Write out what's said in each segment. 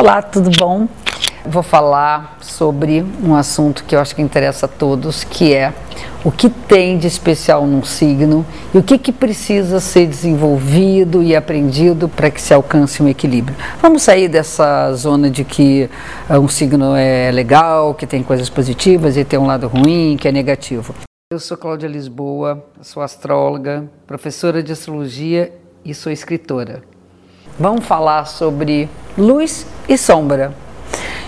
Olá, tudo bom? Vou falar sobre um assunto que eu acho que interessa a todos, que é o que tem de especial num signo e o que, que precisa ser desenvolvido e aprendido para que se alcance um equilíbrio. Vamos sair dessa zona de que uh, um signo é legal, que tem coisas positivas e tem um lado ruim, que é negativo. Eu sou Cláudia Lisboa, sou astróloga, professora de astrologia e sou escritora. Vamos falar sobre luz e sombra.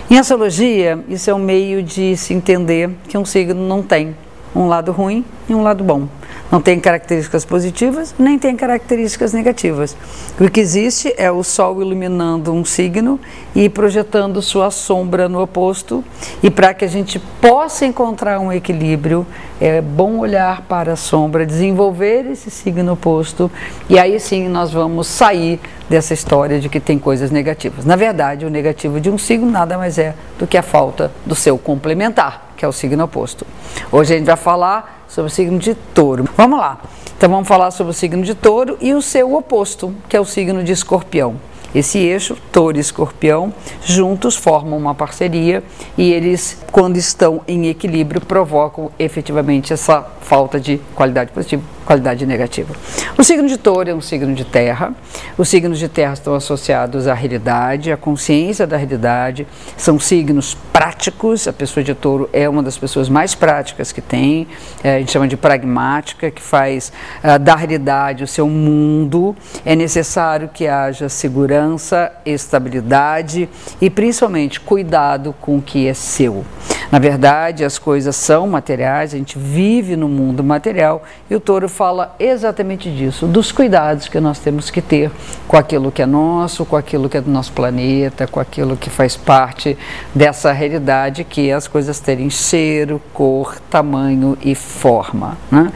Em astrologia, isso é um meio de se entender que um signo não tem um lado ruim e um lado bom. Não tem características positivas, nem tem características negativas. O que existe é o Sol iluminando um signo e projetando sua sombra no oposto. E para que a gente possa encontrar um equilíbrio, é bom olhar para a sombra, desenvolver esse signo oposto, e aí sim nós vamos sair dessa história de que tem coisas negativas. Na verdade, o negativo de um signo nada mais é do que a falta do seu complementar, que é o signo oposto. Hoje a gente vai falar sobre o signo de touro. Vamos lá. Então vamos falar sobre o signo de touro e o seu oposto, que é o signo de escorpião. Esse eixo, touro e escorpião, juntos formam uma parceria e eles, quando estão em equilíbrio, provocam efetivamente essa falta de qualidade positiva qualidade negativa. O signo de touro é um signo de terra. Os signos de terra estão associados à realidade, à consciência da realidade. São signos práticos. A pessoa de touro é uma das pessoas mais práticas que tem. É, a gente chama de pragmática, que faz uh, da realidade o seu mundo. É necessário que haja segurança, estabilidade e principalmente cuidado com o que é seu. Na verdade, as coisas são materiais, a gente vive no mundo material e o touro fala exatamente disso, dos cuidados que nós temos que ter com aquilo que é nosso, com aquilo que é do nosso planeta, com aquilo que faz parte dessa realidade que é as coisas terem cheiro, cor, tamanho e forma. Né?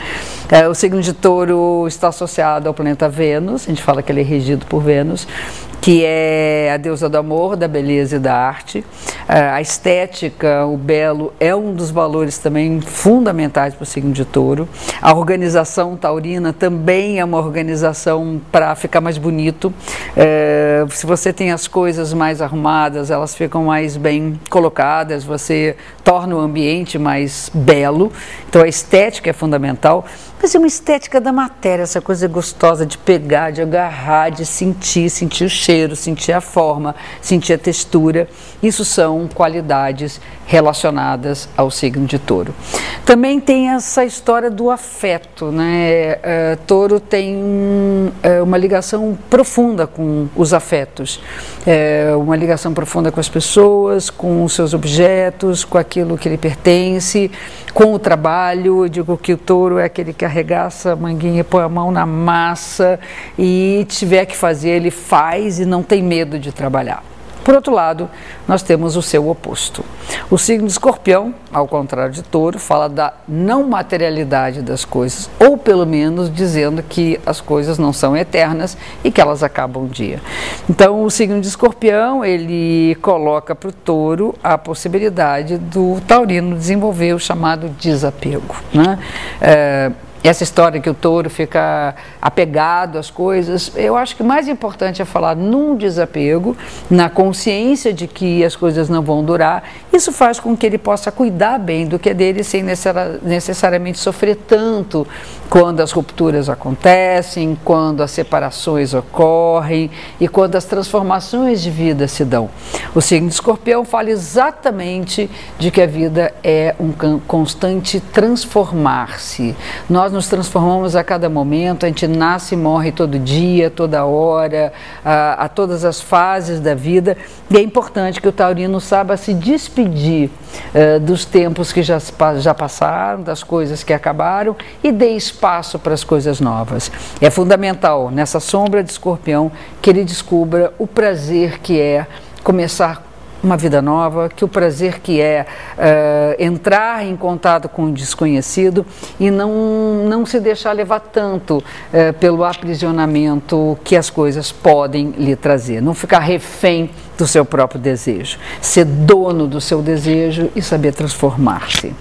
É, o signo de touro está associado ao planeta Vênus, a gente fala que ele é regido por Vênus, que é a deusa do amor, da beleza e da arte. É, a estética, o belo, é um dos valores também fundamentais para o signo de touro. A organização taurina também é uma organização para ficar mais bonito. É, se você tem as coisas mais arrumadas, elas ficam mais bem colocadas, você torna o ambiente mais belo. Então a estética é fundamental. Mas é uma estética da matéria, essa coisa gostosa de pegar, de agarrar, de sentir, sentir o cheiro, sentir a forma, sentir a textura. Isso são qualidades relacionadas ao signo de touro. Também tem essa história do afeto, né? Uh, touro tem uh, uma ligação profunda com os afetos, uh, uma ligação profunda com as pessoas, com os seus objetos, com aquilo que lhe pertence, com o trabalho. Eu digo que o touro é aquele que arregaça a manguinha, põe a mão na massa e tiver que fazer, ele faz e não tem medo de trabalhar. Por outro lado, nós temos o seu oposto. O signo de escorpião, ao contrário de touro, fala da não materialidade das coisas, ou pelo menos dizendo que as coisas não são eternas e que elas acabam um dia. Então, o signo de escorpião, ele coloca para o touro a possibilidade do taurino desenvolver o chamado desapego. Né? É, essa história que o touro fica apegado às coisas, eu acho que o mais importante é falar num desapego, na consciência de que as coisas não vão durar. Isso faz com que ele possa cuidar bem do que é dele sem necessariamente sofrer tanto quando as rupturas acontecem, quando as separações ocorrem e quando as transformações de vida se dão. O signo de escorpião fala exatamente de que a vida é um constante transformar-se. Nós nos transformamos a cada momento, a gente nasce e morre todo dia, toda hora, a, a todas as fases da vida, e é importante que o taurino saiba se despedir uh, dos tempos que já, já passaram, das coisas que acabaram, e dê espaço para as coisas novas. É fundamental, nessa sombra de escorpião, que ele descubra o prazer que é começar uma vida nova, que o prazer que é uh, entrar em contato com o desconhecido e não, não se deixar levar tanto uh, pelo aprisionamento que as coisas podem lhe trazer. Não ficar refém do seu próprio desejo, ser dono do seu desejo e saber transformar-se.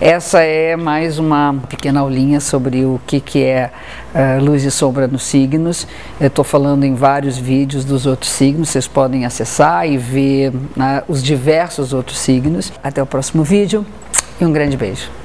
Essa é mais uma pequena aulinha sobre o que, que é uh, luz e sombra nos signos. Eu estou falando em vários vídeos dos outros signos, vocês podem acessar e ver uh, os diversos outros signos. Até o próximo vídeo e um grande beijo.